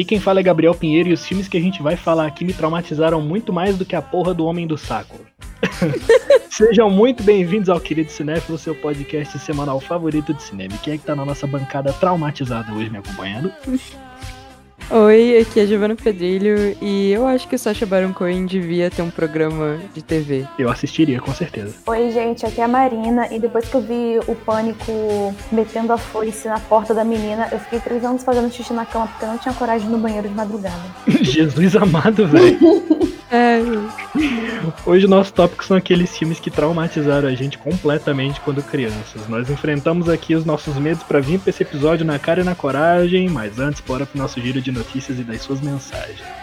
Aqui quem fala é Gabriel Pinheiro e os filmes que a gente vai falar aqui me traumatizaram muito mais do que a porra do Homem do Saco. Sejam muito bem-vindos ao Querido Cinéfilo, seu podcast semanal favorito de cinema. Quem é que tá na nossa bancada traumatizada hoje me acompanhando? Oi, aqui é Giovanna Pedrilho e eu acho que o Sacha Baron Cohen devia ter um programa de TV. Eu assistiria, com certeza. Oi, gente, aqui é a Marina e depois que eu vi o Pânico metendo a foice na porta da menina, eu fiquei três anos fazendo xixi na cama porque eu não tinha coragem de ir no banheiro de madrugada. Jesus amado, velho. É, Hoje o nosso tópico são aqueles filmes que traumatizaram a gente completamente quando crianças. Nós enfrentamos aqui os nossos medos pra vir pra esse episódio na cara e na coragem, mas antes bora pro nosso giro de notícias e das suas mensagens.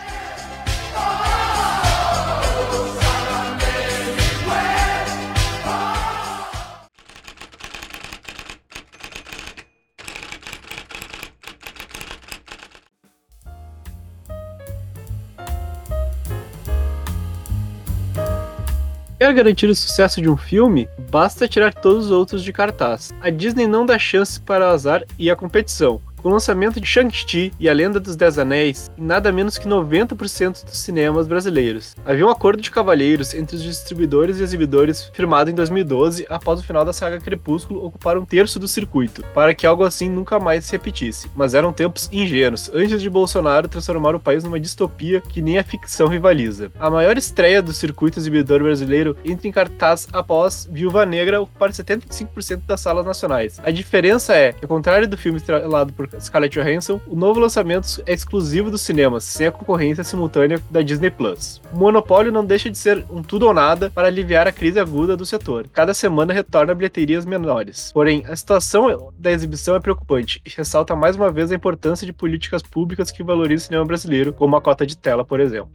Quer garantir o sucesso de um filme? Basta tirar todos os outros de cartaz. A Disney não dá chance para o azar e a competição. Com o lançamento de Shang-Chi e A Lenda dos Dez Anéis, em nada menos que 90% dos cinemas brasileiros. Havia um acordo de cavalheiros entre os distribuidores e exibidores firmado em 2012, após o final da saga Crepúsculo ocupar um terço do circuito, para que algo assim nunca mais se repetisse. Mas eram tempos ingênuos, antes de Bolsonaro transformar o país numa distopia que nem a ficção rivaliza. A maior estreia do circuito exibidor brasileiro entra em cartaz após Viúva Negra ocupar 75% das salas nacionais. A diferença é que, ao contrário do filme estrelado por Scarlett Johansson, o novo lançamento é exclusivo dos cinemas, sem a concorrência simultânea da Disney Plus. O monopólio não deixa de ser um tudo ou nada para aliviar a crise aguda do setor. Cada semana retorna bilheterias menores. Porém, a situação da exibição é preocupante e ressalta mais uma vez a importância de políticas públicas que valorizam o cinema brasileiro, como a cota de tela, por exemplo.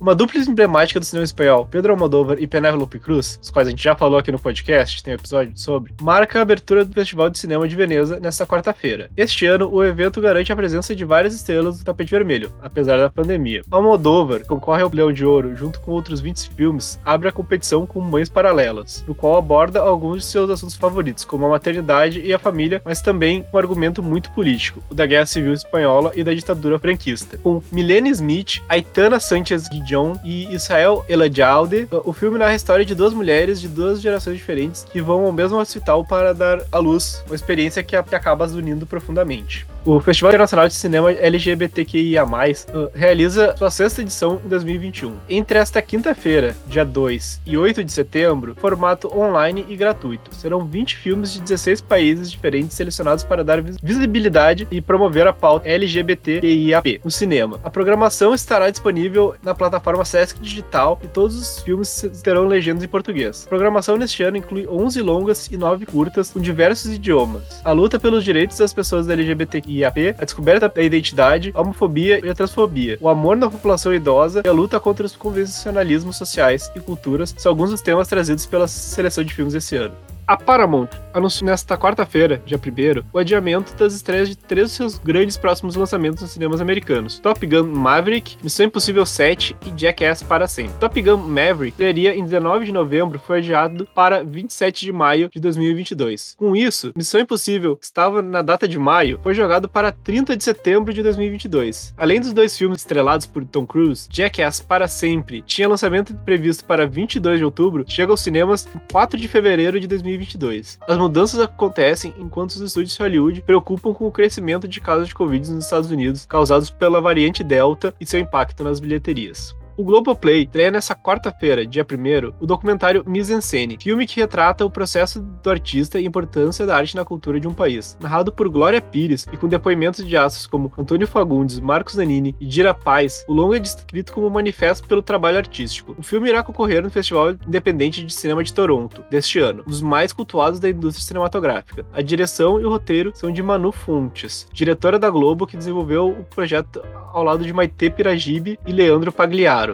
Uma dupla emblemática do cinema espanhol, Pedro Almodóvar e Penélope Cruz, os quais a gente já falou aqui no podcast, tem um episódio sobre, marca a abertura do Festival de Cinema de Veneza nesta quarta-feira. Este ano, o evento garante a presença de várias estrelas do tapete vermelho, apesar da pandemia. Almodóvar concorre ao Leão de Ouro junto com outros 20 filmes, abre a competição com Mães Paralelas, no qual aborda alguns de seus assuntos favoritos, como a maternidade e a família, mas também um argumento muito político, o da Guerra Civil Espanhola e da ditadura franquista. Com Milene Smith, Aitana Sanchez John e Israel Eladialde. O filme narra a história de duas mulheres de duas gerações diferentes que vão ao mesmo hospital para dar à luz, uma experiência que acaba as unindo profundamente. O Festival Internacional de Cinema LGBTQIA+, uh, realiza sua sexta edição em 2021. Entre esta quinta-feira, dia 2 e 8 de setembro, formato online e gratuito. Serão 20 filmes de 16 países diferentes selecionados para dar visibilidade e promover a pauta LGBTQIAP no cinema. A programação estará disponível na plataforma Sesc Digital e todos os filmes terão legendas em português. A programação neste ano inclui 11 longas e 9 curtas com diversos idiomas. A luta pelos direitos das pessoas da LGBTQIAP, a descoberta da identidade, a homofobia e a transfobia, o amor na população idosa e a luta contra os convencionalismos sociais e culturas são alguns dos temas trazidos pela seleção de filmes esse ano. A Paramount anunciou nesta quarta-feira, dia 1 o adiamento das estreias de três dos seus grandes próximos lançamentos nos cinemas americanos: Top Gun Maverick, Missão Impossível 7 e Jackass para sempre. Top Gun Maverick estrearia em 19 de novembro, foi adiado para 27 de maio de 2022. Com isso, Missão Impossível, que estava na data de maio, foi jogado para 30 de setembro de 2022. Além dos dois filmes estrelados por Tom Cruise, Jackass para sempre tinha lançamento previsto para 22 de outubro, chega aos cinemas em 4 de fevereiro de 2022. 2022. As mudanças acontecem enquanto os estúdios de Hollywood preocupam com o crescimento de casos de Covid nos Estados Unidos causados pela variante Delta e seu impacto nas bilheterias. O Globoplay estreia nessa quarta-feira, dia 1 o documentário Mise en Scène, filme que retrata o processo do artista e a importância da arte na cultura de um país. Narrado por Glória Pires e com depoimentos de astros como Antônio Fagundes, Marcos Nanini e Dira Paz, o longa é descrito como um manifesto pelo trabalho artístico. O filme irá concorrer no Festival Independente de Cinema de Toronto, deste ano, um dos mais cultuados da indústria cinematográfica. A direção e o roteiro são de Manu Fontes, diretora da Globo que desenvolveu o projeto ao lado de Maite Piragibe e Leandro Pagliaro.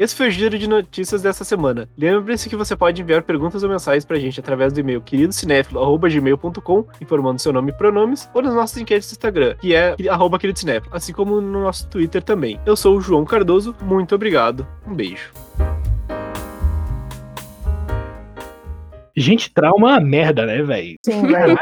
Esse foi o giro de notícias dessa semana. Lembre-se que você pode enviar perguntas ou mensagens pra gente através do e-mail queridocinéfilo.gmail.com, informando seu nome e pronomes, ou nas nossas enquetes do Instagram, que é arroba queridocinéfilo, assim como no nosso Twitter também. Eu sou o João Cardoso, muito obrigado, um beijo. Gente, trauma é uma merda, né, velho? Sim, velho.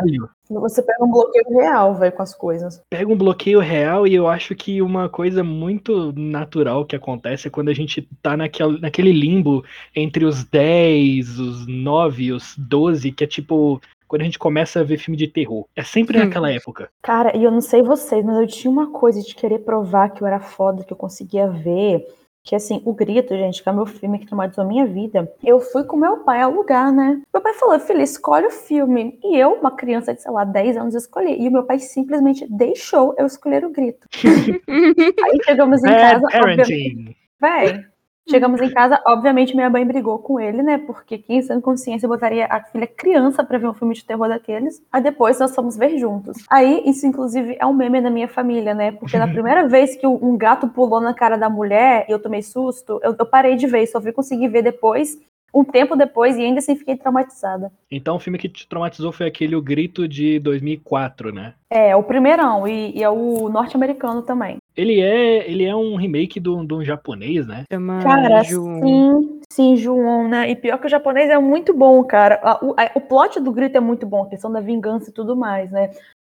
Você pega um bloqueio real, velho, com as coisas. Pega um bloqueio real e eu acho que uma coisa muito natural que acontece é quando a gente tá naquele, naquele limbo entre os 10, os 9 e os 12, que é tipo quando a gente começa a ver filme de terror. É sempre Hum. naquela época. Cara, e eu não sei vocês, mas eu tinha uma coisa de querer provar que eu era foda, que eu conseguia ver. Que assim, o Grito, gente, que é o meu filme que traumatizou a minha vida. Eu fui com meu pai alugar, né? Meu pai falou, filha, escolhe o filme. E eu, uma criança de, sei lá, 10 anos, escolhi. E o meu pai simplesmente deixou eu escolher o Grito. Aí chegamos em casa, parenting. Véi, chegamos em casa, obviamente minha mãe brigou com ele, né? Porque quem sem consciência botaria a filha criança pra ver um filme de terror daqueles. Aí depois nós fomos ver juntos. Aí isso, inclusive, é um meme da minha família, né? Porque na primeira vez que um gato pulou na cara da mulher e eu tomei susto, eu, eu parei de ver, só fui conseguir ver depois. Um tempo depois, e ainda assim fiquei traumatizada. Então o filme que te traumatizou foi aquele O Grito de 2004, né? É, o primeirão, e, e é o norte-americano também. Ele é, ele é um remake do, do japonês, né? Chama Cara, Ju- sim, sim, João, né? E pior que o japonês é muito bom, cara. A- O, a- o plot do grito é muito bom, a questão da vingança e tudo mais, né?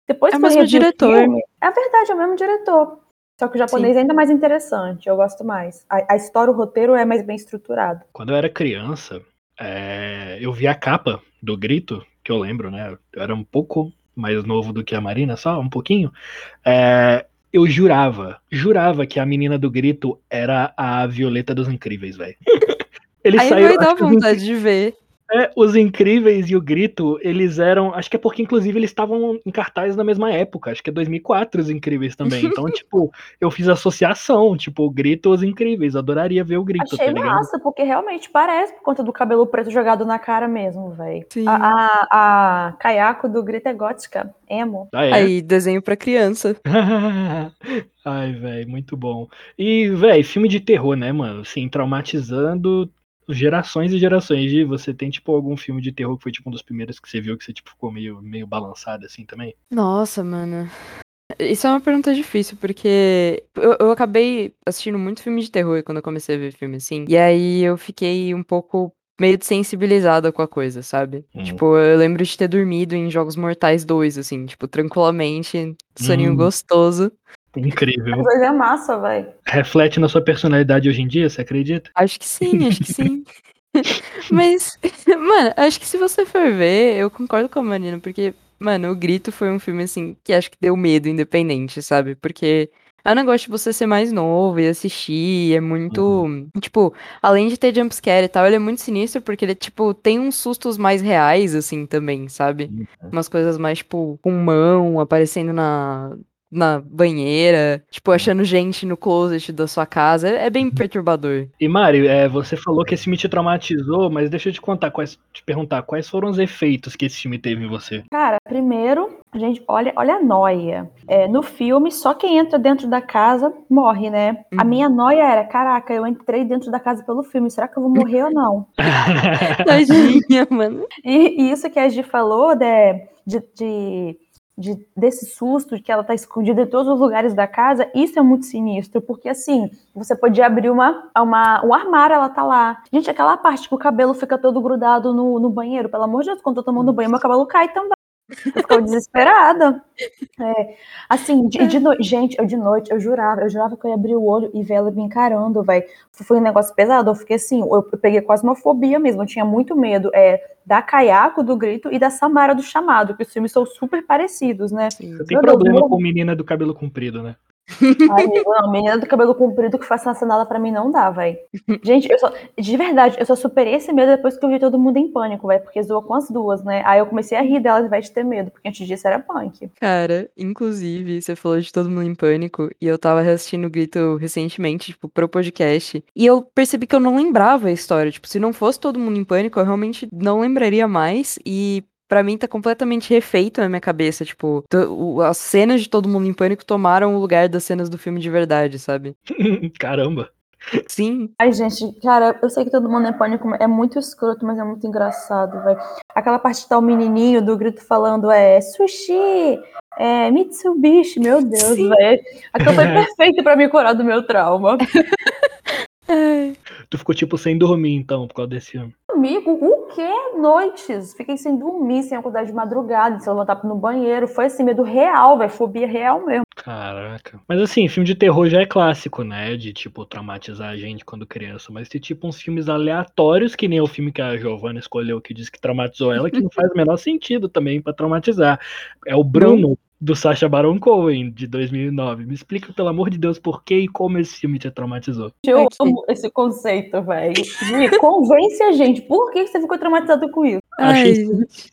Depois É o que eu mesmo diretor. filme- é verdade, é o mesmo diretor. Só que o japonês é ainda mais interessante, eu gosto mais. A, a história, o roteiro é mais bem estruturado. Quando eu era criança, é, eu vi a capa do Grito, que eu lembro, né? Eu era um pouco mais novo do que a Marina, só um pouquinho. É, eu jurava, jurava que a menina do Grito era a Violeta dos Incríveis, velho. Ele Aí saiu, vai dar vontade de ver. É, os Incríveis e o Grito, eles eram. Acho que é porque, inclusive, eles estavam em cartaz na mesma época. Acho que é 2004 os Incríveis também. Então, tipo, eu fiz associação. Tipo, o Grito os Incríveis. Adoraria ver o Grito, Achei tá ligado? massa, porque realmente parece por conta do cabelo preto jogado na cara mesmo, velho. Sim. A, a, a caiaco do grito é gótica, emo. Ah, é? Aí, desenho pra criança. Ai, velho, muito bom. E, velho, filme de terror, né, mano? Assim, traumatizando gerações e gerações. E você tem, tipo, algum filme de terror que foi, tipo, um dos primeiros que você viu que você, tipo, ficou meio, meio balançado, assim, também? Nossa, mano. Isso é uma pergunta difícil, porque eu, eu acabei assistindo muito filme de terror quando eu comecei a ver filme assim. E aí eu fiquei um pouco meio desensibilizada com a coisa, sabe? Hum. Tipo, eu lembro de ter dormido em Jogos Mortais 2, assim, tipo, tranquilamente, soninho Hum. gostoso. Incrível. Mas é massa, velho. Reflete na sua personalidade hoje em dia, você acredita? Acho que sim, acho que sim. Mas, mano, acho que se você for ver, eu concordo com a Marina, porque, mano, O Grito foi um filme, assim, que acho que deu medo, independente, sabe? Porque é um negócio de você ser mais novo e assistir, é muito. Tipo, além de ter jumpscare e tal, ele é muito sinistro, porque ele, tipo, tem uns sustos mais reais, assim, também, sabe? Umas coisas mais, tipo, com mão aparecendo na. Na banheira, tipo, achando gente no closet da sua casa. É é bem perturbador. E Mário, é, você falou que esse filme te traumatizou, mas deixa eu te contar, quais, te perguntar, quais foram os efeitos que esse filme teve em você? Cara, primeiro, a gente olha, olha a noia. É, no filme, só quem entra dentro da casa morre, né? A Uhum. minha noia era, caraca, eu entrei dentro da casa pelo filme, será que eu vou morrer ou não? Tadinha, mano. E, e isso que a Gi falou né, de, de, de- desse susto de que ela tá escondida em todos os lugares da casa, isso é muito sinistro, porque assim, você podia abrir uma, uma, um armário, ela tá lá. Gente, aquela parte que o cabelo fica todo grudado no, no banheiro, pelo amor de Deus, quando eu tô tomando banho, meu cabelo cai também. Eu ficava desesperada. É, assim, de, de noite, gente, eu de noite, eu jurava, eu jurava que eu ia abrir o olho e ver ela me encarando, velho. Foi um negócio pesado, eu fiquei assim, eu, eu peguei quase uma fobia mesmo, eu tinha muito medo é, da Caiaco, do Grito e da Samara do Chamado, que os filmes são super parecidos, né? Você tem problema com menina do cabelo comprido, né? Ai, menina do cabelo comprido que faça nada pra mim não dá, velho. Gente, eu só, de verdade, eu só superei esse medo depois que eu vi todo mundo em pânico, velho, porque zoa com as duas, né? Aí eu comecei a rir dela ao invés de ter medo, porque antes disso era punk. Cara, inclusive, você falou de Todo Mundo em Pânico, e eu tava reassistindo o Grito recentemente, tipo, pro podcast, e eu percebi que eu não lembrava a história. Tipo, se não fosse Todo Mundo em Pânico, eu realmente não lembraria mais, e pra mim tá completamente refeito na minha cabeça. Tipo, o- as cenas de Todo Mundo em Pânico tomaram o lugar das cenas do filme de verdade, sabe? Caramba. Sim, Ai, gente, cara, eu sei que todo mundo é pânico, é muito escroto, mas é muito engraçado, velho. Aquela parte que tá o menininho do grito falando é sushi, é Mitsubishi, meu Deus, velho. Aquilo foi perfeito pra me curar do meu trauma. Tu ficou, tipo, sem dormir, então, por causa desse filme. Amigo, o que? Noites. Fiquei sem dormir, sem acordar de madrugada, sem levantar no banheiro. Foi assim, medo real, velho. Fobia real mesmo. Caraca. Mas assim, filme de terror já é clássico, né? De, tipo, traumatizar a gente quando criança. Mas tem, tipo, uns filmes aleatórios, que nem o filme que a Giovanna escolheu, que diz que traumatizou ela, que não faz o menor sentido também pra traumatizar. É o Bruno, do Sacha Baron Cohen, de 2009. Me explica, pelo amor de Deus, por que e como esse filme te traumatizou. Eu amo esse conceito, velho. Gi, Convence a gente. Por que você ficou traumatizado com isso? Achei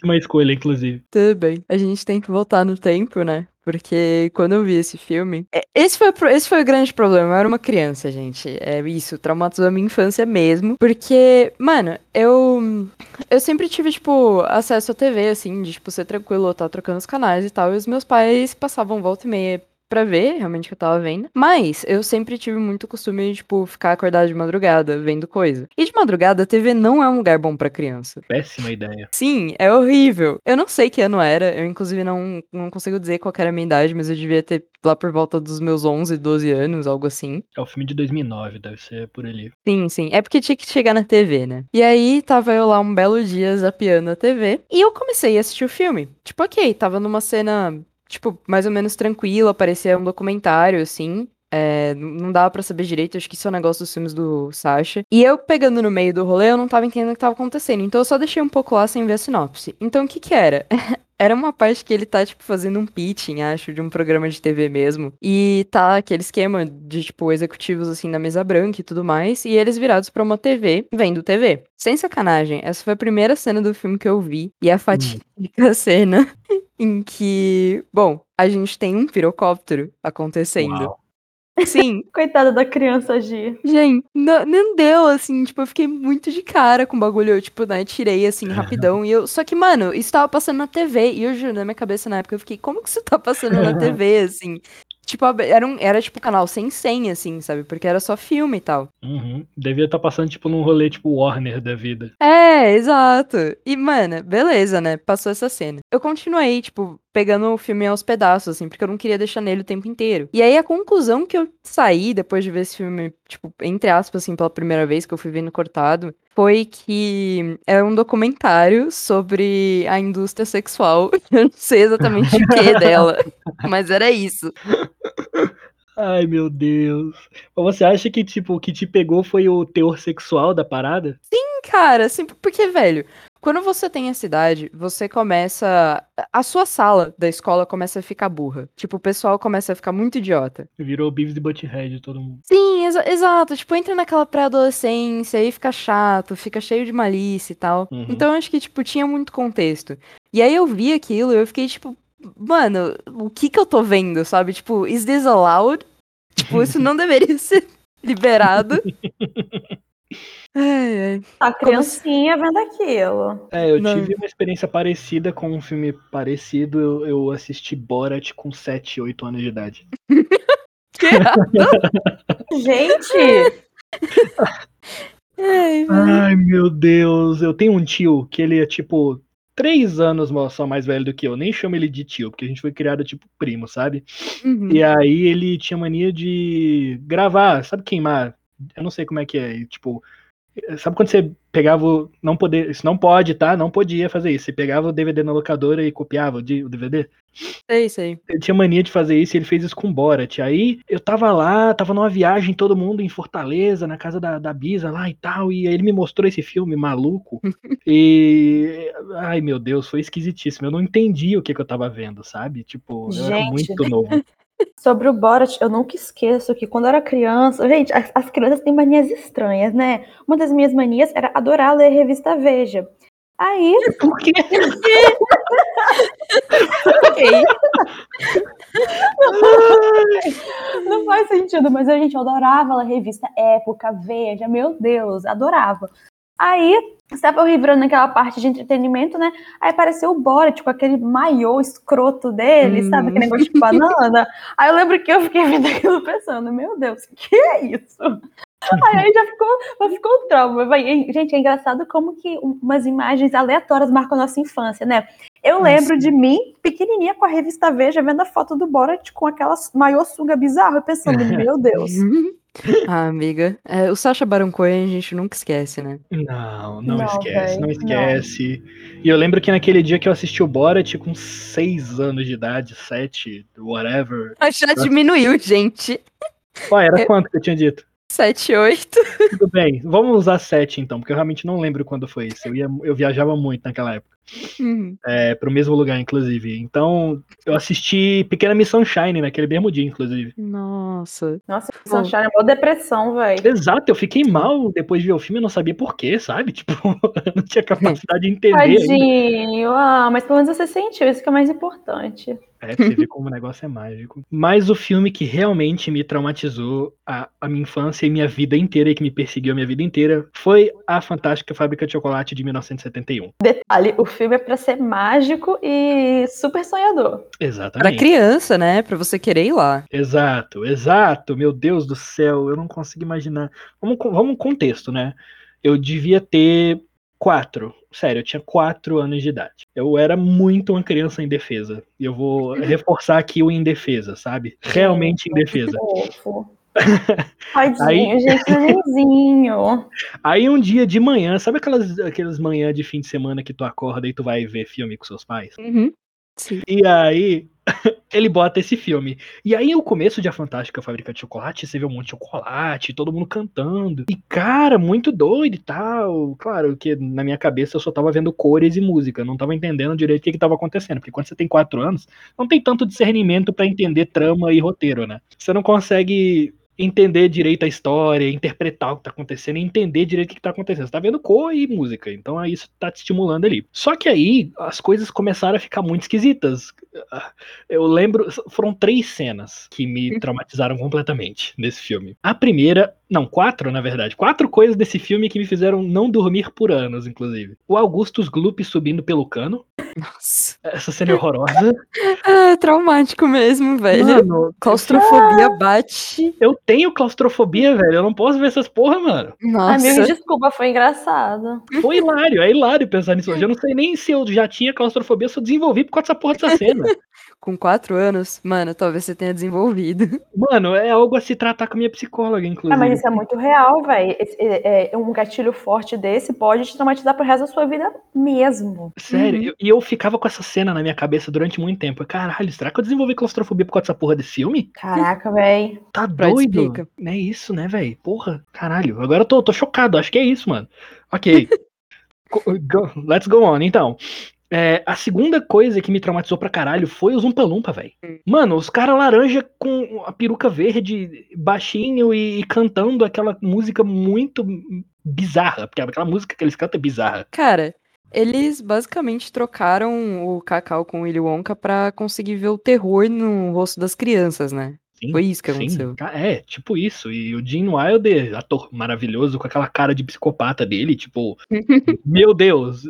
uma escolha, inclusive. Tudo bem. A gente tem que voltar no tempo, né? Porque quando eu vi esse filme. é, Esse foi, esse foi o grande problema. Eu era uma criança, gente. É isso, traumatizou a minha infância mesmo. Porque, mano, eu. Eu sempre tive, tipo, acesso à TV, assim, de, tipo, ser tranquilo, eu tava trocando os canais e tal. E os meus pais passavam volta e meia pra ver realmente o que eu tava vendo. Mas eu sempre tive muito costume de, tipo, ficar acordado de madrugada vendo coisa. E de madrugada, a TV não é um lugar bom pra criança. Péssima ideia. Sim, é horrível. Eu não sei que ano era, eu inclusive não, não consigo dizer qual era a minha idade, mas eu devia ter lá por volta dos meus 11, 12 anos, algo assim. É o filme de 2009, deve ser por ali. Sim, sim. É porque tinha que chegar na TV, né? E aí tava eu lá um belo dia zapeando a TV e eu comecei a assistir o filme. Tipo, ok, tava numa cena, tipo, mais ou menos tranquila, parecia um documentário, assim. É, não dava pra saber direito, acho que isso é um negócio dos filmes do Sacha. E eu pegando no meio do rolê, eu não tava entendendo o que tava acontecendo. Então eu só deixei um pouco lá sem ver a sinopse. Então o que que era? Era uma parte que ele tá, tipo, fazendo um pitching, acho, de um programa de TV mesmo. E tá aquele esquema de, tipo, executivos, assim, na mesa branca e tudo mais. E eles virados pra uma TV, vendo TV. Sem sacanagem, essa foi a primeira cena do filme que eu vi. E a fatídica cena em que, bom, a gente tem um pirocóptero acontecendo. Uau. Sim, Coitada da criança, Gi. Gente, não, não deu, assim, tipo, eu fiquei muito de cara com o bagulho, eu, tipo, né, tirei, assim, rapidão, e eu, só que, mano, isso tava passando na TV, e eu juro, na minha cabeça na época, eu fiquei, como que isso tá passando na TV, assim? Tipo, era, um, era, tipo, canal sem senha, assim, sabe, porque era só filme e tal. Uhum. Devia estar passando, tipo, num rolê, tipo, Warner da vida. É, exato. E, mano, beleza, né? Passou essa cena. Eu continuei, tipo, pegando o filme aos pedaços, assim, porque eu não queria deixar nele o tempo inteiro. E aí a conclusão que eu saí depois de ver esse filme, tipo, entre aspas, assim, pela primeira vez que eu fui vendo cortado, foi que é um documentário sobre a indústria sexual. Eu não sei exatamente o que dela, mas era isso. Ai, meu Deus. Você acha que, tipo, o que te pegou foi o teor sexual da parada? Cara, assim, porque, velho, quando você tem essa idade, você começa. A sua sala da escola começa a ficar burra. Tipo, o pessoal começa a ficar muito idiota. Virou Beavis e Butthead todo mundo. Sim, exa- exato. Tipo, entra naquela pré-adolescência, aí fica chato, fica cheio de malícia e tal. Uhum. Então, acho que, tipo, tinha muito contexto. E aí eu vi aquilo e eu fiquei, tipo, mano, o que que eu tô vendo, sabe? Tipo, is this allowed? Tipo, isso não deveria ser liberado. Ai, ai. A criancinha vendo aquilo. É, eu Não. tive uma experiência parecida com um filme parecido. Eu, eu assisti Borat com 7, 8 anos de idade. Gente, Ai. Ai, meu Deus. Eu tenho um tio que ele é, tipo, três anos só mais velho do que eu. Nem chamo ele de tio, porque a gente foi criado, tipo, primo, sabe? Uhum. E aí ele tinha mania de gravar, sabe queimar? Eu não sei como é que é, tipo, sabe quando você pegava, o- não poder, isso não pode, tá? Não podia fazer isso. Você pegava o DVD na locadora e copiava o DVD. Sei, sei. Ele tinha mania de fazer isso e ele fez isso com Borat. Aí eu tava lá, tava numa viagem, todo mundo em Fortaleza, na casa da, da Bisa lá e tal. E aí ele me mostrou esse filme maluco. e. Ai meu Deus, foi esquisitíssimo. Eu não entendi o que, que eu tava vendo, sabe? Tipo, eu era muito novo. Sobre o Borat, eu nunca esqueço que quando eu era criança. Gente, as, as crianças têm manias estranhas, né? Uma das minhas manias era adorar ler revista Veja. Aí, Por quê? Ok. não faz sentido, mas a gente adorava ler revista Época, Veja, meu Deus, adorava. Aí, estava eu virando naquela parte de entretenimento, né? Aí apareceu o Borat com aquele maiô escroto dele, Hum. sabe? Aquele negócio de banana. Aí eu lembro que eu fiquei vendo aquilo pensando, meu Deus, que é isso? Aí, aí já ficou, já ficou um trauma. Vai, Gente, é engraçado como que umas imagens aleatórias marcam a nossa infância, né? Eu Ah, lembro de mim, pequenininha, com a revista Veja, vendo a foto do Borat com aquela maior sunga bizarra, pensando, meu Deus. ah, amiga. É, o Sacha Baron Cohen a gente nunca esquece, né? Não, não, Não, esquece, véi, não não. esquece. E eu lembro que naquele dia que eu assisti o Borat com 6 anos de idade, 7, whatever. Mas já diminuiu, gente. Qual era Eu- quanto que eu tinha dito? 7, 8. Tudo bem, vamos usar 7 então, porque eu realmente não lembro quando foi isso. Eu, ia, eu viajava muito naquela época. Uhum. É, pro mesmo lugar, inclusive. Então, eu assisti Pequena Miss Sunshine naquele mesmo dia, inclusive. Nossa. Nossa, Sunshine é uma depressão, velho. Exato, eu fiquei mal depois de ver o filme, eu não sabia porquê, sabe? Tipo, eu não tinha capacidade de entender. Tadinho. Ah, mas pelo menos você sentiu, isso que é mais importante. É, pra você ver como o negócio é mágico. Mas o filme que realmente me traumatizou a, a minha infância e minha vida inteira, e que me perseguiu a minha vida inteira, foi A Fantástica Fábrica de Chocolate de 1971. Detalhe, o filme é pra ser mágico e super sonhador. Pra Exatamente. criança, né? Pra você querer ir lá. Exato, exato. Meu Deus do céu, eu não consigo imaginar. Vamos, com- vamos contexto, né? Eu devia ter quatro. Sério, eu tinha quatro anos de idade. Eu era muito uma criança indefesa. E eu vou reforçar aqui o indefesa, sabe? Realmente indefesa. Tadinho, Aí- gente, nenenzinho. Aí um dia de manhã, sabe aquelas, aquelas manhãs de fim de semana que tu acorda e tu vai ver filme com seus pais? Uhum. Sim. E aí, ele bota esse filme. E aí, o começo de A Fantástica Fábrica de Chocolate, você vê um monte de chocolate, todo mundo cantando. E, cara, muito doido e tal. Claro que na minha cabeça eu só tava vendo cores e música, não tava entendendo direito o que, que tava acontecendo. Porque quando você tem quatro anos, não tem tanto discernimento pra entender trama e roteiro, né? Você não consegue entender direito a história, interpretar o que tá acontecendo entender direito o que, que tá acontecendo. Você tá vendo cor e música, então aí isso tá te estimulando ali. Só que aí as coisas começaram a ficar muito esquisitas. Eu lembro, foram três cenas que me traumatizaram completamente nesse filme. A primeira, não, quatro na verdade, quatro coisas desse filme que me fizeram não dormir por anos, inclusive. O Augustus Gloop subindo pelo cano, Nossa. essa cena é horrorosa. Ah, traumático mesmo, velho. Mano, Claustrofobia bate. eu tenho claustrofobia, velho, eu não posso ver essas porra, mano. Nossa. Amigo, desculpa, foi engraçado. Foi hilário, é hilário pensar nisso hoje. Eu não sei nem se eu já tinha claustrofobia, se eu desenvolvi por causa dessa porra dessa cena. Com quatro anos, mano, talvez você tenha desenvolvido. Mano, é algo a se tratar com a minha psicóloga, Ah, inclusive. mas isso é muito real, velho. É, é, um gatilho forte desse pode te traumatizar pro resto da sua vida mesmo. Sério, Uhum. eu- e eu ficava com essa cena na minha cabeça durante muito tempo. Caralho, será que eu desenvolvi claustrofobia por causa dessa porra desse filme? Caraca, velho. Tá doido? explica. É isso, né, velho? Porra, caralho. Agora eu tô, tô chocado, acho que é isso, mano. Ok. Let's go on, então. É, a segunda coisa que me traumatizou pra caralho foi os Umpa Lumpa, velho. Hum. Mano, os caras laranja com a peruca verde, baixinho e, e cantando aquela música muito bizarra. Porque aquela música que eles cantam é bizarra. Cara, eles basicamente trocaram o Cacau com o Willy Wonka pra conseguir ver o terror no rosto das crianças, né? Sim, Foi isso que sim. aconteceu. Ca- É, tipo isso. E o Gene Wilder, ator maravilhoso, com aquela cara de psicopata dele, tipo, meu Deus.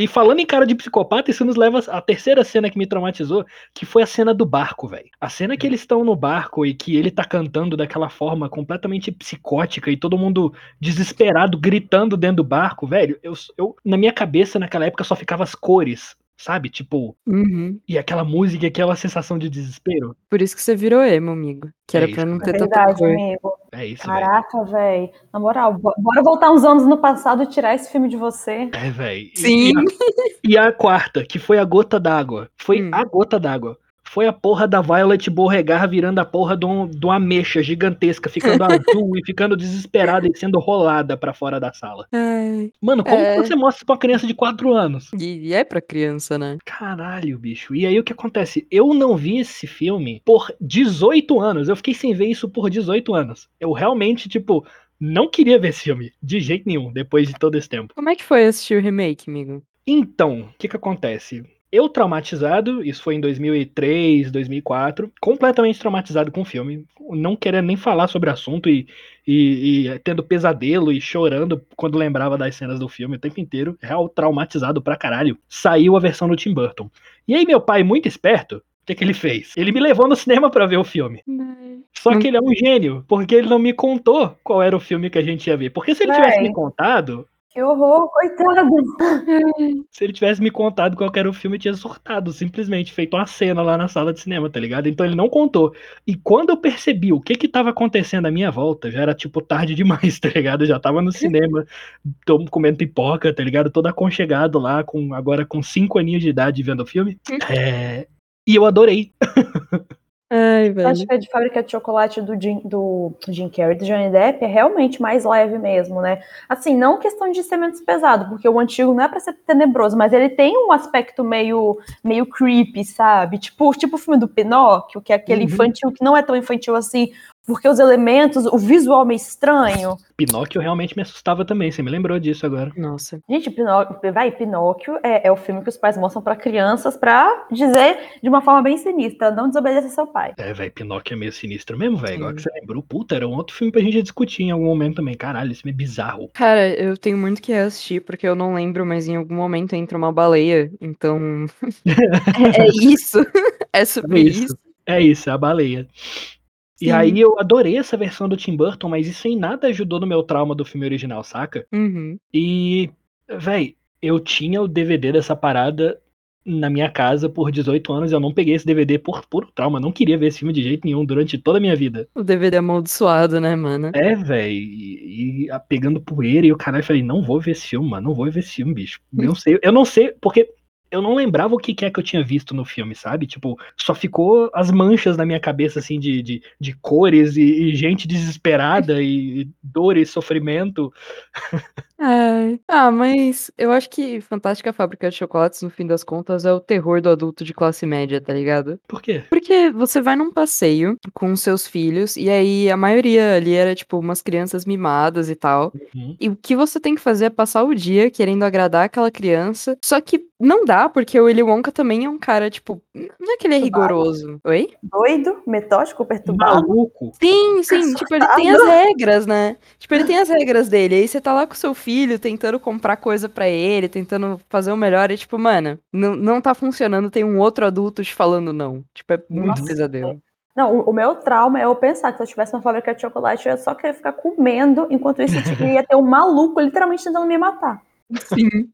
E falando em cara de psicopata, isso nos leva à terceira cena que me traumatizou, que foi a cena do barco, velho. A cena que eles estão no barco e que ele tá cantando daquela forma completamente psicótica e todo mundo desesperado gritando dentro do barco, velho. Eu, eu na minha cabeça naquela época só ficava as cores, sabe? Tipo, Uhum. e aquela música, e aquela sensação de desespero. Por isso que você virou emo, amigo. Que É era isso. pra não É ter tanta verdade, cor. amigo. É isso, velho. Caraca, velho. Na moral, bo- bora voltar uns anos no passado e tirar esse filme de você. É, velho. Sim. E a quarta, que foi a gota d'água. Foi Hum. a gota d'água. Foi a porra da Violet Beauregard virando a porra de, um, de uma ameixa gigantesca, ficando azul e ficando desesperada e sendo rolada pra fora da sala. Ai, Mano, como É. você mostra isso pra uma criança de 4 anos? e, e é pra criança, né? Caralho, bicho. E aí o que acontece? Eu não vi esse filme por 18 anos. Eu fiquei sem ver isso por 18 anos. Eu realmente, tipo, não queria ver esse filme. De jeito nenhum, depois de todo esse tempo. Como é que foi assistir o remake, amigo? Então, o que que acontece? Eu traumatizado, isso foi em 2003, 2004, completamente traumatizado com o filme, não querendo nem falar sobre o assunto e, e- e tendo pesadelo e chorando quando lembrava das cenas do filme o tempo inteiro, real traumatizado pra caralho. Saiu a versão do Tim Burton. E aí meu pai, muito esperto, que, que ele fez? Ele me levou no cinema pra ver o filme. Só Não- que ele é um gênio, porque ele não me contou qual era o filme que a gente ia ver. Porque se ele tivesse me contado, Que horror, coitado. se ele tivesse me contado qual era o filme, eu tinha surtado, simplesmente feito uma cena lá na sala de cinema, tá ligado? Então ele não contou. E quando eu percebi o que que tava acontecendo à minha volta, já era tipo tarde demais, tá ligado? Eu já tava no cinema, tô comendo pipoca, tá ligado? Todo aconchegado lá, com agora com cinco aninhos de idade vendo o filme. É, E eu adorei. Ai, velho. acho que a de fábrica de chocolate do Jim, do Jim Carrey do Johnny Depp é realmente mais leve mesmo, né? Assim, não questão de ser menos pesado, porque o antigo não é pra ser tenebroso, mas ele tem um aspecto meio, meio creepy, sabe? Tipo, tipo o filme do Pinóquio, que é aquele Uhum. infantil que não é tão infantil assim, porque os elementos, o visual meio estranho. Pinóquio realmente me assustava também, você me lembrou disso agora. Nossa. Gente, Pinóquio, vai, Pinóquio é, é o filme que os pais mostram pra crianças pra dizer de uma forma bem sinistra, não desobedeça seu pai. É, velho, Pinóquio é meio sinistro mesmo, velho. Igual que você lembrou. Puta, era um outro filme pra gente discutir em algum momento também. Caralho, filme é bizarro. Cara, eu tenho muito que assistir, porque eu não lembro, mas em algum momento entra uma baleia, então. é isso. É sobre É isso. isso. É isso, é a baleia. E Sim. aí eu adorei essa versão do Tim Burton, mas isso em nada ajudou no meu trauma do filme original, saca? Uhum. E, véi, eu tinha o DVD dessa parada na minha casa por 18 anos e eu não peguei esse DVD por puro trauma. Não queria ver esse filme de jeito nenhum durante toda a minha vida. O DVD amaldiçoado, né, mano? É, véi, e, e a- pegando poeira e o caralho, eu falei, não vou ver esse filme, mano, não vou ver esse filme, bicho. Não sei, eu não sei, porque eu não lembrava o que, que é que eu tinha visto no filme, sabe? Tipo, só ficou as manchas na minha cabeça, assim, de, de, de cores e, e gente desesperada e, e dor e sofrimento. Ai. Ah, mas eu acho que Fantástica Fábrica de Chocolates, no fim das contas, é o terror do adulto de classe média, tá ligado? Por quê? Porque você vai num passeio com seus filhos, e aí a maioria ali era, tipo, umas crianças mimadas e tal. Uhum. E o que você tem que fazer é passar o dia querendo agradar aquela criança. Só que não dá, porque o Willy Wonka também é um cara, tipo, não é que ele é rigoroso. Oi? Doido, metódico, perturbado. Maluco. Sim, sim, tipo, ele tem as regras, né? Tipo, ele tem as regras dele. Aí você tá lá com seu filho, tentando comprar coisa pra ele, tentando fazer o melhor, e tipo, mano, não, não tá funcionando, tem um outro adulto te falando não. Tipo, é muito Nossa. pesadelo. Não, o, o meu trauma é eu pensar que se eu tivesse uma fábrica de chocolate, eu ia só querer ficar comendo, enquanto isso tipo, ia ter um maluco literalmente tentando me matar. Sim.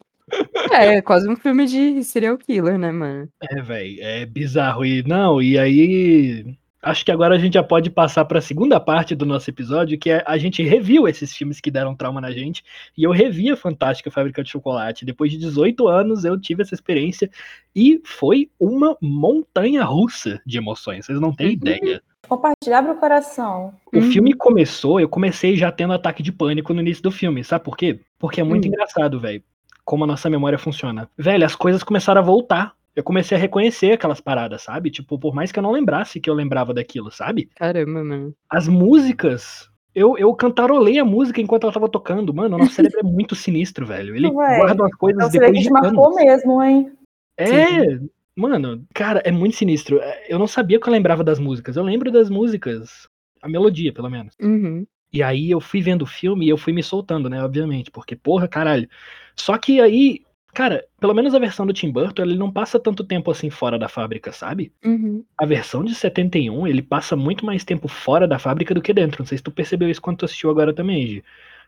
É, é quase um filme de serial killer, né, mano? É, velho, é bizarro. E não, e aí. Acho que agora a gente já pode passar para a segunda parte do nosso episódio, que é a gente reviu esses filmes que deram trauma na gente. E eu revi a Fantástica Fábrica de Chocolate. Depois de 18 anos, eu tive essa experiência. E foi uma montanha russa de emoções. Vocês não têm Uhum. ideia. Compartilhar pro coração. O Uhum. filme começou, eu comecei já tendo ataque de pânico no início do filme. Sabe por quê? Porque é muito Hum. engraçado, velho. Como a nossa memória funciona. Velho, as coisas começaram a voltar. Eu comecei a reconhecer aquelas paradas, sabe? Tipo, por mais que eu não lembrasse que eu lembrava daquilo, sabe? Caramba, mano. As músicas. Eu, eu cantarolei a música enquanto ela tava tocando. Mano, o nosso cérebro é muito sinistro, velho. Ele Ué, guarda as coisas Então vê depois de marcou anos. mesmo, hein? É, mano, cara, é muito sinistro. É, Eu não sabia que eu lembrava das músicas. Eu lembro das músicas. A melodia, pelo menos. Uhum. E aí eu fui vendo o filme e eu fui me soltando, né? Obviamente, porque, porra, caralho. Só que aí, cara, pelo menos a versão do Tim Burton, ele não passa tanto tempo assim fora da fábrica, sabe? Uhum. A versão de 71, ele passa muito mais tempo fora da fábrica do que dentro. Não sei se tu percebeu isso quando tu assistiu agora também, Gi.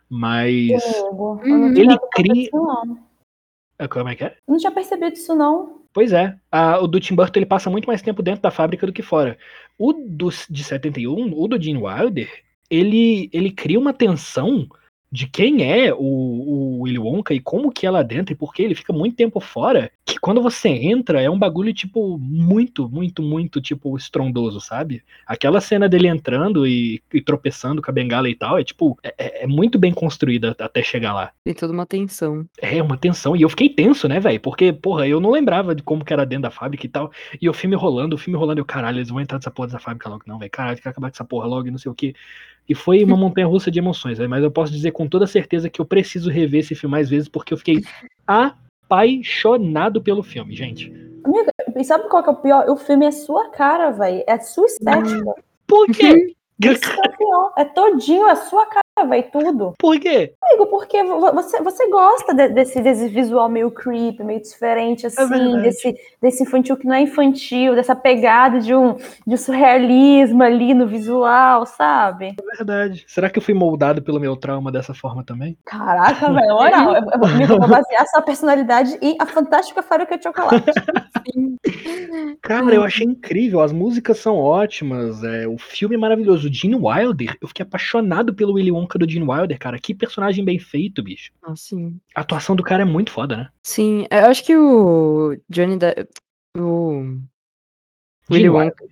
Mas. Uhum. tinha Ele cria-. Ah, Como é que é? Não tinha percebido isso, não. Pois é, a- o do Tim Burton ele passa muito mais tempo dentro da fábrica do que fora. O do, de 71, o do Gene Wilder, ele, ele cria uma tensão de quem é o, o Willy Wonka e como que é lá dentro e por que ele fica muito tempo fora, que quando você entra é um bagulho, tipo, muito, muito, muito, tipo, estrondoso, sabe? Aquela cena dele entrando e, e tropeçando com a bengala e tal, é, tipo, é- é, é muito bem construída até chegar lá. Tem toda uma tensão. É, uma tensão. E eu fiquei tenso, né, velho? Porque, porra, eu não lembrava de como que era dentro da fábrica e tal. E o filme rolando, o filme rolando, eu, caralho, eles vão entrar nessa porra dessa fábrica logo. Não, velho, caralho, quero acabar com essa porra logo e não sei o quê. E foi uma montanha russa de emoções, velho. Mas eu posso dizer com toda certeza que eu preciso rever esse filme mais vezes, porque eu fiquei apaixonado pelo filme, gente. Amiga, e sabe qual que é o pior? O filme é sua cara, velho. É sua estética. Por quê? Isso que é o pior. É todinho, é sua cara. Vai tudo. Por quê? Amigo, porque vo- você, você gosta de- desse, desse visual meio creepy, meio diferente, assim, verdade. desse, desse infantil que não é infantil, dessa pegada de um, de um surrealismo ali no visual, sabe? É verdade. Será que eu fui moldado pelo meu trauma dessa forma também? Caraca, velho, moral. Eu, eu, vou- eu vou basear sua personalidade em a fantástica fábrica de chocolate. Sim. Cara, eu achei incrível. As músicas são ótimas. É, o filme é maravilhoso. O Gene Wilder, eu fiquei apaixonado pelo Willy Wonka do Gene Wilder, cara. Que personagem bem feito, bicho. Ah, sim. A atuação do cara é muito foda, né? Sim, eu acho que o Johnny Depp. O. Willy Wonka.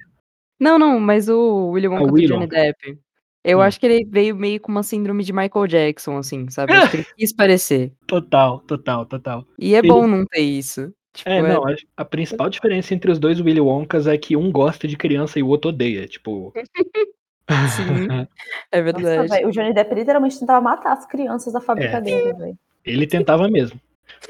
Não, não, mas o Willy Wonka do Willy Johnny. Depp. Eu Hum. acho que ele veio meio com uma síndrome de Michael Jackson, assim, sabe? Acho que ele quis parecer. Total, total, total. E é Ele- bom não ter isso. Tipo, É, não, a, a principal diferença entre os dois Willy Wonkas é que um gosta de criança e o outro odeia. Tipo. Sim, é Nossa, verdade. velho, o Johnny Depp literalmente tentava matar as crianças da fábrica É. dele, velho. Ele tentava mesmo.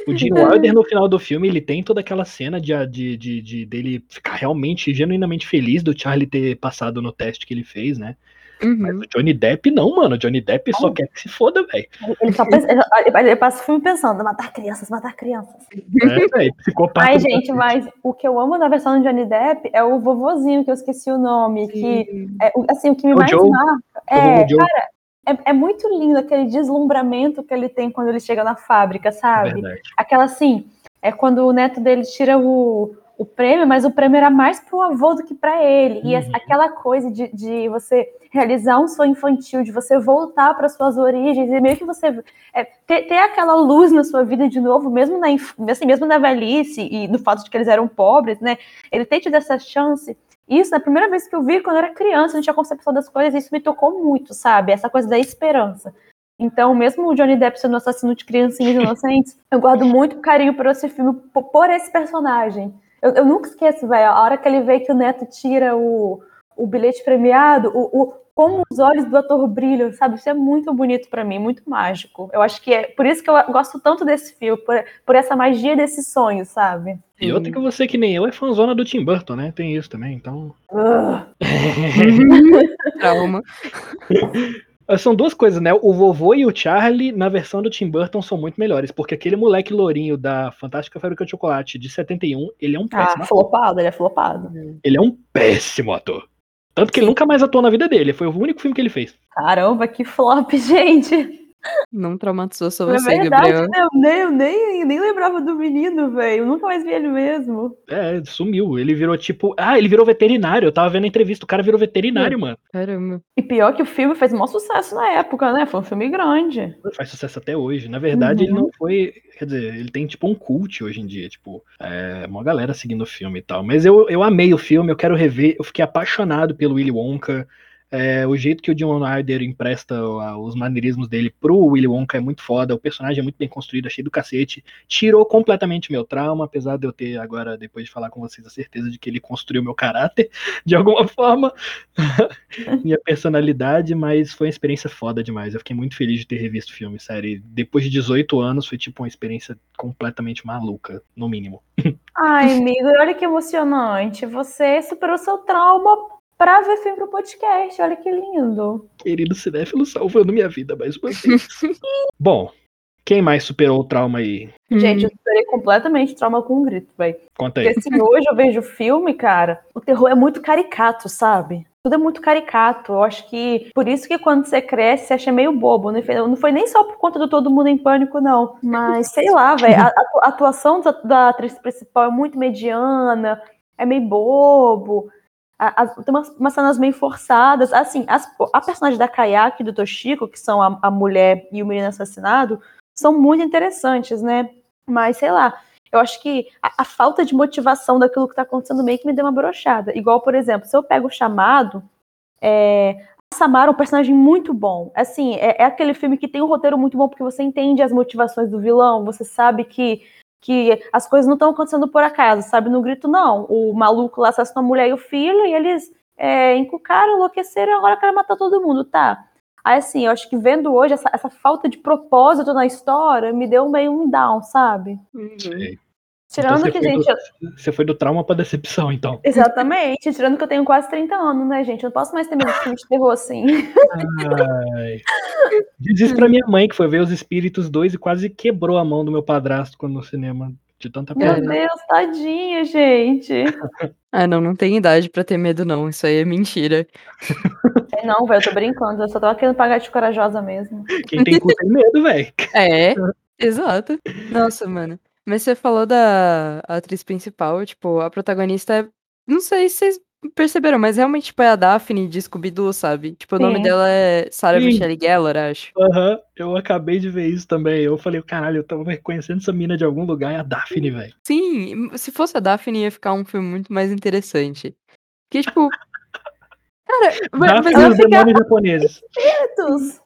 O Gene Wilder, no final do filme, ele tem toda aquela cena de, de, de, de- dele ficar realmente, genuinamente feliz do Charlie ter passado no teste que ele fez, né? Mas Uhum. o Johnny Depp não, mano. O Johnny Depp só quer que se foda, velho. Ele só pensa, ele, ele passa o filme pensando, matar crianças, matar crianças. É, velho. Psicopata. Ai, gente, mas o que eu amo na versão do Johnny Depp é o vovozinho, que eu esqueci o nome, que é, o- assim, o que me O mais Joe. marca é, cara, é, é muito lindo aquele deslumbramento que ele tem quando ele chega na fábrica, sabe? Verdade. Aquela assim, é quando o neto dele tira o, o prêmio, mas o prêmio era mais pro avô do que para ele. E Uhum. aquela coisa de, de você realizar um sonho infantil, de você voltar para suas origens, e meio que você é, ter, ter aquela luz na sua vida de novo, mesmo na, assim, mesmo na velhice e no fato de que eles eram pobres, né? Ele tem tido essa chance. Isso, na primeira vez que eu vi, quando eu era criança, não tinha concepção das coisas, isso me tocou muito, sabe? Essa coisa da esperança. Então, mesmo o Johnny Depp sendo assassino de criancinhas inocentes, eu guardo muito carinho por esse filme, por esse personagem. Eu, eu nunca esqueço, velho, a hora que ele vê que o Neto tira o, o bilhete premiado, o, o- como os olhos do ator brilham, sabe? Isso é muito bonito pra mim, muito mágico. Eu acho que é por isso que eu gosto tanto desse filme, por, por essa magia desse sonho, sabe? E outra que você, que nem eu, é fãzona do Tim Burton, né? Tem isso também, então. Trauma. São duas coisas, né? O vovô e o Charlie, na versão do Tim Burton, são muito melhores. Porque aquele moleque lourinho da Fantástica Fábrica de Chocolate de 71, ele é um péssimo Ah, ator. flopado, ele é flopado. Ele é um péssimo ator. Tanto que ele nunca mais atuou na vida dele. Foi o único filme que ele fez. Caramba, que flop, gente. Não traumatizou só É você, verdade, Gabriel. né? Eu nem, eu nem, nem lembrava do menino, velho. Eu nunca mais vi ele mesmo. É, sumiu. Ele virou tipo. Ah, ele virou veterinário. Eu tava vendo a entrevista. O cara virou veterinário, mano. Caramba. E pior que o filme fez maior sucesso na época, né? Foi um filme grande. Faz sucesso até hoje. Na verdade, ele Uhum. não foi. Quer dizer, ele tem tipo um cult hoje em dia. Tipo, é, uma galera seguindo o filme e tal. Mas eu, eu amei o filme, eu quero rever. Eu fiquei apaixonado pelo Willy Wonka. É, o jeito que o John Wilder empresta os maneirismos dele pro Willy Wonka é muito foda. O personagem é muito bem construído, achei do cacete. Tirou completamente meu trauma, apesar de eu ter agora, depois de falar com vocês, a certeza de que ele construiu meu caráter de alguma forma, minha personalidade, mas foi uma experiência foda demais. Eu fiquei muito feliz de ter revisto o filme, sério. Depois de 18 anos, foi tipo uma experiência completamente maluca, no mínimo. Ai, amigo, olha que emocionante. Você superou seu trauma pra ver filme pro podcast. Olha que lindo. Querido cinéfilo salvando minha vida mais uma vez. Bom, quem mais superou o trauma aí? Gente, Hum, eu superei completamente trauma com um grito, velho. Conta aí. Porque assim, hoje eu vejo filme, cara, o terror é muito caricato, sabe? Tudo é muito caricato. Eu acho que por isso que quando você cresce, você acha meio bobo. Não foi, não foi nem só por conta do Todo Mundo em Pânico, não. Mas sei lá, velho. A, a- a atuação da, da atriz principal é muito mediana, é meio bobo. A- tem umas, umas cenas meio forçadas. Assim, as- a personagem da Kayaki e do Toshiko, que são a, a mulher e o menino assassinado, são muito interessantes, né? Mas sei lá. Eu acho que a, a falta de motivação daquilo que tá acontecendo meio que me deu uma brochada. Igual, por exemplo, se eu pego o chamado, é, Samara é um personagem muito bom. Assim, é, é aquele filme que tem um roteiro muito bom porque você entende as motivações do vilão, você sabe que, que as coisas não estão acontecendo por acaso, sabe? No grito, não. O maluco lá assassinou a mulher e o filho, e eles é, encucaram, enlouqueceram e agora querem matar todo mundo, tá? Aí, assim, eu acho que vendo hoje essa, essa falta de propósito na história me deu meio um down, sabe? uhum. Tirando você que, foi gente, eu- Você foi do trauma pra decepção, então. exatamente, tirando que eu tenho quase 30 anos, né, gente? Eu não posso mais ter medo de filme de terror assim. Ai. Diz isso pra minha mãe, que foi ver os Espíritos 2 e quase quebrou a mão do meu padrasto quando no cinema. De tanta Meu. Deus, tadinha, gente. Ah, não, não tem idade pra ter medo, não. Isso aí é mentira. Sei Não, velho, eu tô brincando. Eu só tava querendo pagar de corajosa mesmo. Quem tem cu tem medo, velho. É, exato. Nossa, mano. Mas você falou da atriz principal, tipo, a protagonista é. Não sei se vocês perceberam, mas realmente, tipo, é a Daphne de Scooby-Doo, sabe? Tipo, o nome dela é Sarah Sim. Michelle Gellar, acho. Aham, eu acabei de ver isso também. Eu falei, caralho, eu tava reconhecendo essa mina de algum lugar, é a Daphne, velho. Sim, se fosse a Daphne, ia ficar um filme muito mais interessante. Porque, tipo. Cara, mas, mas e eu os demônios japoneses.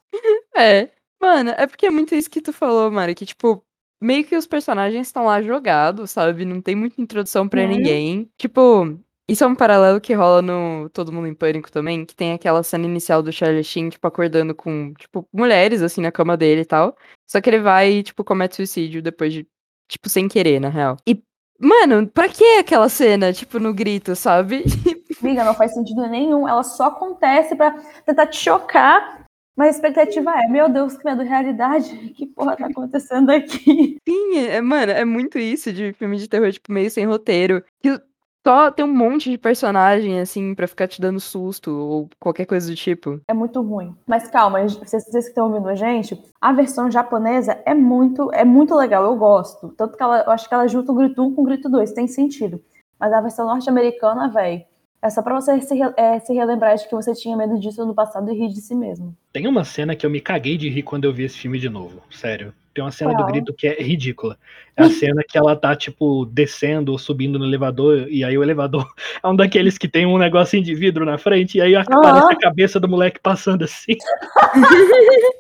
É, mano, é porque é muito isso que tu falou, Mari, que, tipo, meio que os personagens estão lá jogados, sabe? Não tem muita introdução pra Uhum. ninguém. Tipo, isso é um paralelo que rola no Todo Mundo em Pânico também, que tem aquela cena inicial do Charlie Sheen, tipo, acordando com, tipo, mulheres, assim, na cama dele e tal. Só que ele vai e, tipo, comete suicídio depois de, tipo, sem querer, na real. E, mano, pra que aquela cena, tipo, no grito, sabe? Amiga, não faz sentido nenhum. Ela só acontece pra tentar te chocar. Mas a expectativa é, meu Deus, que medo, realidade. Que porra tá acontecendo aqui? Sim, é, mano, é muito isso de filme de terror, tipo, meio sem roteiro. Que só tem um monte de personagem, assim, pra ficar te dando susto ou qualquer coisa do tipo. É muito ruim. Mas calma, vocês, vocês que estão ouvindo a gente, a versão japonesa é muito, é muito legal, eu gosto. Tanto que ela, eu acho que ela junta o grito 1 com o grito 2, tem sentido. Mas a versão norte-americana, velho, é só pra você se, é, se relembrar de que você tinha medo disso no passado e rir de si mesmo. Tem uma cena que eu me caguei de rir quando eu vi esse filme de novo. Sério. Tem uma cena do grito que é ridícula. É a cena que ela tá, tipo, descendo ou subindo no elevador, e aí o elevador é um daqueles que tem um negocinho de vidro na frente, e aí aparece a cabeça do moleque passando assim.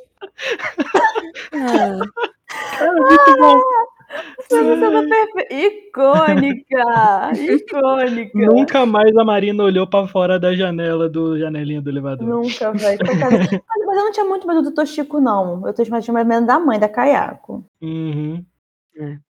Ah, É muito bom. Essa cena perfe- Icônica! Icônica! Nunca mais a Marina olhou pra fora da janela do janelinha do elevador. Nunca, velho. Mas eu não tinha muito medo do Toshiko, não. Eu tinha mais medo da mãe, da Kayako. Uhum.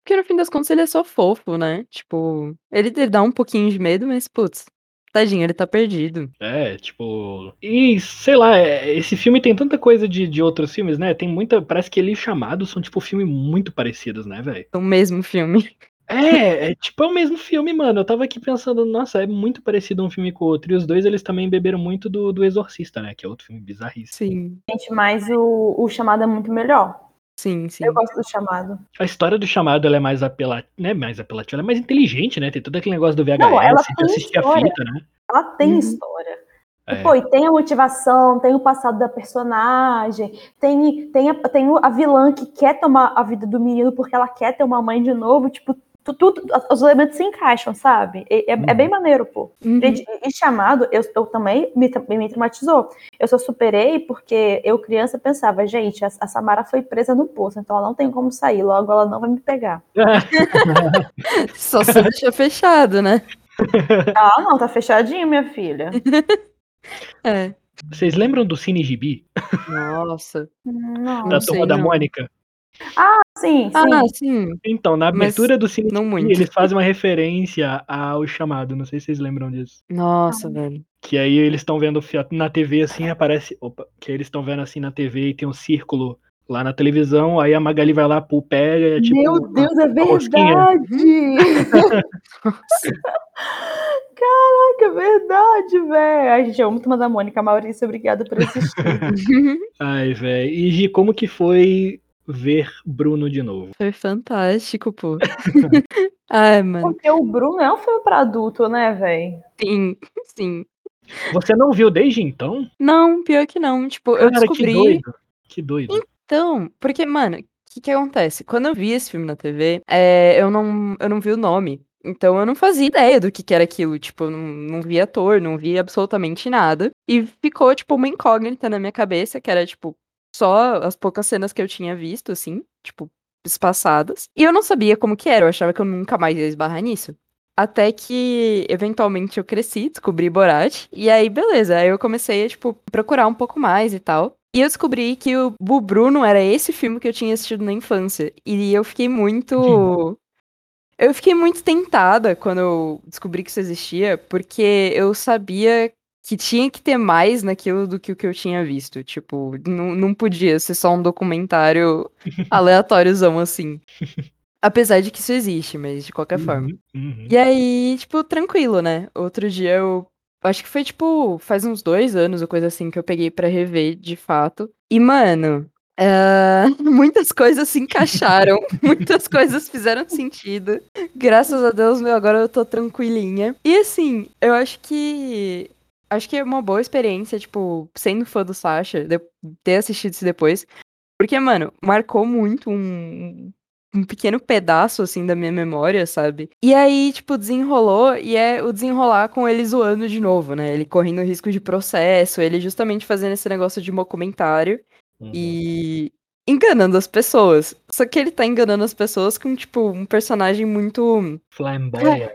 Porque no fim das contas ele é só fofo, né? Tipo, ele, ele dá um pouquinho de medo, mas, putz, tadinho, ele tá perdido. É, tipo. E sei lá, é- esse filme tem tanta coisa de, de outros filmes, né? Tem muita. Parece que eles chamados são, tipo, filmes muito parecidos, né, velho? É o mesmo filme. É, é tipo é o mesmo filme, mano. Eu tava aqui pensando, nossa, é muito parecido um filme com o outro. E os dois, eles também beberam muito do, do Exorcista, né? Que é outro filme bizarríssimo. Sim, Gente, mas o, o chamado é muito melhor. Sim, sim. Eu gosto do chamado. A história do chamado, ela é mais apelativa, né? Mais apelativa, ela é mais inteligente, né? Tem todo aquele negócio do VHS, Não, ela de tem assistir a história. fita, né? Ela tem Uhum. história. É. E, pô, e tem a motivação, tem o passado da personagem, tem, tem, a, tem o- a vilã que quer tomar a vida do menino porque ela quer ter uma mãe de novo. Tipo, tudo, os elementos se encaixam, sabe? É, é- é bem maneiro, pô. Uhum. Gente, e chamado, eu, eu também me, me traumatizou. Eu só superei porque eu, criança, pensava, gente, a, a Samara foi presa no poço, então ela não tem como sair, logo ela não vai me pegar. Só se deixa fechado, né? Ah, não, tá fechadinho, minha filha. É. Vocês lembram do Cine Gibi? Nossa. Não. Da Não sei, Turma da não. Mônica? Sim, sim. Ah, sim. Então, na Mas abertura do Cine não muito. eles fazem uma referência ao chamado. Não sei se vocês lembram disso. Nossa, velho. Que aí eles estão vendo na TV assim, aparece. Opa, que aí eles estão vendo assim na TV e tem um círculo lá na televisão, aí a Magali vai lá, pô, pega e é tipo. Meu Deus, é uma rosquinha. verdade! Caraca, é verdade, velho. Ai, gente, eu amo Turma da Mônica. Maurício, obrigada por assistir. Ai, velho. E Gi, como que foi ver Bruno de novo? Foi fantástico, pô. Ai, mano. Porque o Bruno é um filme pra adulto, né, velho? Sim, sim. Você não viu desde então? Não, pior que não. Tipo, eu Cara, que descobri. doido. Que doido. Então, porque, mano, o que que acontece? Quando eu vi esse filme na TV, é, eu, não, eu não vi o nome. Então eu não fazia ideia do que, que era aquilo. Tipo, eu não, não vi ator, não vi absolutamente nada. E ficou, tipo, uma incógnita na minha cabeça, que era, tipo, só as poucas cenas que eu tinha visto, assim, tipo, espaçadas. E eu não sabia como que era, eu achava que eu nunca mais ia esbarrar nisso. Até que, eventualmente, eu cresci, descobri Borat. E aí, beleza. Aí eu comecei a, tipo, procurar um pouco mais e tal. E eu descobri que o Bu Bruno era esse filme que eu tinha assistido na infância. E eu fiquei muito. Eu fiquei muito tentada quando eu descobri que isso existia, porque eu sabia que tinha que ter mais naquilo do que o que eu tinha visto. Tipo, não, não podia ser só um documentário aleatóriozão assim. Apesar de que isso existe, mas de qualquer forma. Uhum, uhum. E aí, tipo, tranquilo, né? Outro dia eu. Acho que foi, tipo, faz uns dois anos ou coisa assim que eu peguei pra rever, de fato. E, mano, ah, muitas coisas se encaixaram, muitas coisas fizeram sentido. Graças a Deus, meu, agora eu tô tranquilinha. E assim, eu acho que. Acho que é uma boa experiência, tipo, sendo fã do Sasha, de- ter assistido isso depois. Porque, mano, marcou muito um, um pequeno pedaço, assim, da minha memória, sabe? E aí, tipo, desenrolou, e é o desenrolar com ele zoando de novo, né? Ele correndo risco de processo, ele justamente fazendo esse negócio de documentário Uhum. e enganando as pessoas. Só que ele tá enganando as pessoas com, tipo, um personagem muito. Flamboyant.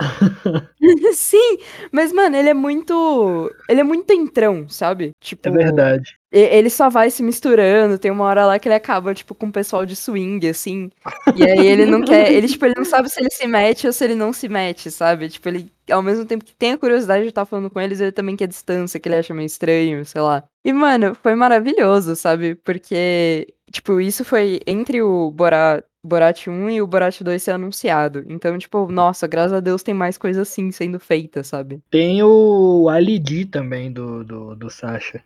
Sim, mas, mano, ele é muito. Ele é muito entrão, sabe? Tipo. É verdade. Ele só vai se misturando, tem uma hora lá que ele acaba, tipo, com o pessoal de swing, assim. E aí ele não quer. Ele, tipo, ele não sabe se ele se mete ou se ele não se mete, sabe? Tipo, ele, ao mesmo tempo que tem a curiosidade de estar falando com eles, ele também quer distância, que ele acha meio estranho, sei lá. E, mano, foi maravilhoso, sabe? Porque, tipo, isso foi entre o Borat, Borat 1 e o Borat 2 ser anunciado. Então, tipo, nossa, graças a Deus tem mais coisa assim sendo feita, sabe? Tem o Ali D também do, do, do Sasha.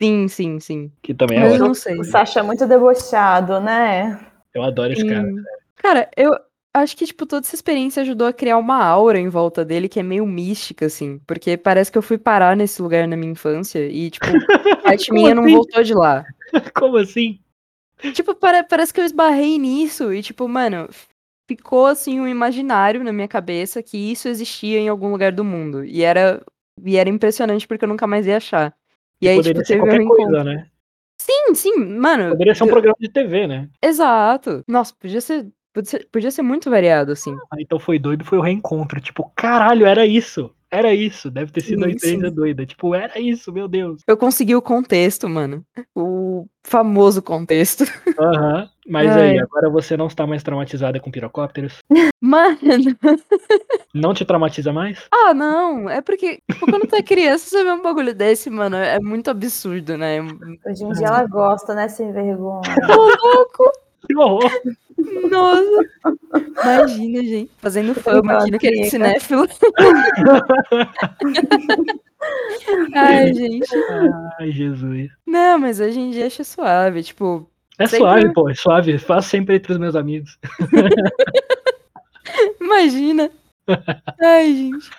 Sim, sim, sim. Que também é eu não sei. O Sasha é muito debochado, né? Eu adoro esse cara. Cara, eu acho que, tipo, toda essa experiência ajudou a criar uma aura em volta dele que é meio mística, assim. Porque parece que eu fui parar nesse lugar na minha infância e, tipo, parte Como minha não assim? voltou de lá. Como assim? Tipo, pare- parece que eu esbarrei nisso e, tipo, mano, ficou, assim, um imaginário na minha cabeça que isso existia em algum lugar do mundo. E era, e era impressionante porque eu nunca mais ia achar. E aí, Poderia tipo, ser um qualquer reencontro. coisa, né? Sim, sim, mano. Poderia ser um eu- programa de TV, né? Exato. Nossa, podia ser, podia ser, podia ser muito variado, assim. Ah, então foi doido, foi o reencontro. Tipo, caralho, era isso. Era isso. Deve ter sido experiência sim. doida. Tipo, era isso, meu Deus. Eu consegui o contexto, mano. O famoso contexto. Aham. Mas aí, Ai. agora você não está mais traumatizada com pirocópteros? Mano, Não te traumatiza mais? ah, não. É porque tipo, quando tu é criança, você vê um bagulho desse, mano. É muito absurdo, né? Hoje em dia ela gosta, né? Sem vergonha. Que horror! Nossa. Imagina, gente. Fazendo fama aqui no querido Fica. cinéfilo. Ai, gente. Ai, Jesus. Não, mas hoje em dia acho suave. Tipo, É Sempre- suave, pô, é suave. Faço sempre entre os meus amigos. imagina. Ai, gente.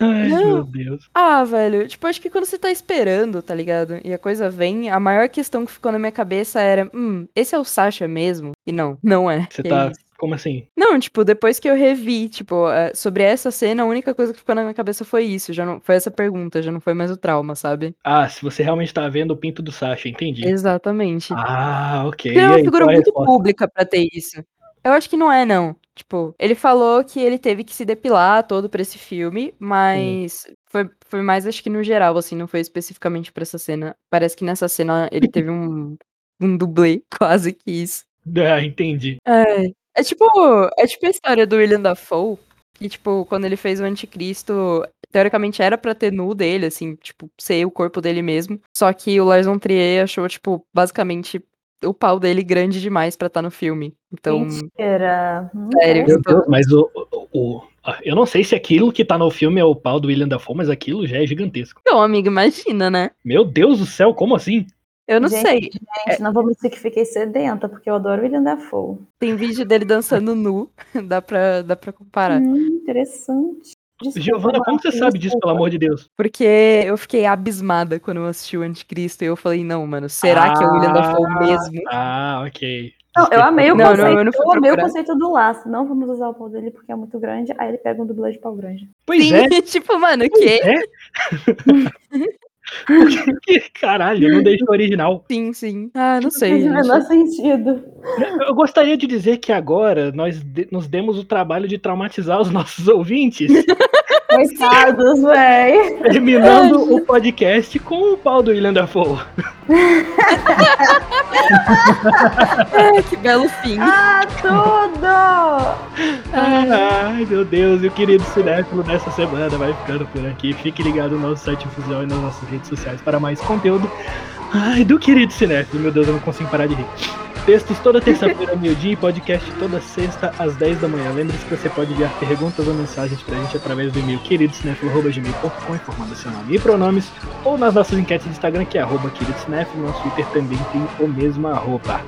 Ai, Não. meu Deus. Ah, velho, tipo, acho que quando você tá esperando, tá ligado? E a coisa vem, a maior questão que ficou na minha cabeça era, hum, esse é o Sasha mesmo? E não, não é. Você tá. isso. Como assim? Não, tipo, depois que eu revi, tipo, eh, sobre essa cena, a única coisa que ficou na minha cabeça foi isso, já não foi essa pergunta, já não foi mais o trauma, sabe? Ah, se você realmente tá vendo o pinto do Sasha, entendi. Exatamente. Ah, ok. Porque é uma figura é muito pública pra ter isso. Eu acho que não é, não. Tipo, ele falou que ele teve que se depilar todo pra esse filme, mas foi, foi mais, acho que no geral, assim, não foi especificamente pra essa cena. Parece que nessa cena ele teve um, um dublê, quase que isso. Ah, entendi. É, é tipo, é tipo a história do William Dafoe, que, tipo, quando ele fez o Anticristo, teoricamente era pra ter nu dele, assim, tipo, ser o corpo dele mesmo. Só que o Lars von Trier achou, tipo, basicamente o pau dele grande demais pra estar no filme. Então, Mentira. Hum, Sério? Meu Deus, mas o, o, o- Eu não sei se aquilo que tá no filme é o pau do William Dafoe, mas aquilo já é gigantesco. então, amigo, imagina, né? Meu Deus do céu, como assim? Eu não Gente, sei. Gente, não vou mentir que fiquei sedenta, porque eu adoro William Dafoe. Tem vídeo dele dançando nu. Dá pra, dá pra comparar. Hum, interessante. Desculpa, Giovana, como você Marcos, sabe disso, pelo desculpa. amor de Deus? Porque eu fiquei abismada quando eu assisti o Anticristo e eu falei, não, mano, será que é o William Dafoe mesmo? Ah, ok. Não, eu amei o Não, não, conceito. eu não fui eu amei o conceito do laço. Não vamos usar o pau dele porque é muito grande. Aí ele pega um dublê de pau grande. Pois Sim, é, tipo, mano, o quê? é. Que Caralho, não deixa o original. Sim, sim. Ah, não sei, Não faz o menor sentido. Eu gostaria de dizer que agora nós de- nos demos o trabalho de traumatizar os nossos ouvintes. Coitados, véi. Terminando o podcast com o pau do William Dafoe. É, que belo fim. Ah, tudo! Ai, meu Deus, e o querido cinéfilo dessa semana vai ficando por aqui. Fique ligado no nosso site Fusão e nas nossas redes sociais para mais conteúdo. Ai, do querido cinéfilo, meu Deus, eu não consigo parar de rir. Textos toda terça-feira, meio-dia e podcast toda sexta às 10 da manhã. Lembre-se que você pode enviar perguntas ou mensagens pra gente através do e-mail queridocinéfilo.gmail.com informando seu nome e pronomes ou nas nossas enquetes do Instagram, que é arroba queridocinéfilo. Nosso Twitter também tem o mesmo arroba.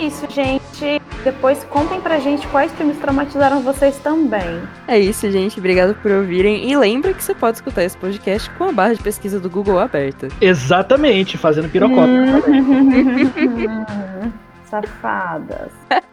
Isso, gente. Depois contem pra gente quais filmes traumatizaram vocês também. É isso, gente. Obrigado por ouvirem. E lembra que você pode escutar esse podcast com a barra de pesquisa do Google aberta. Exatamente, fazendo pirocópio. Safadas.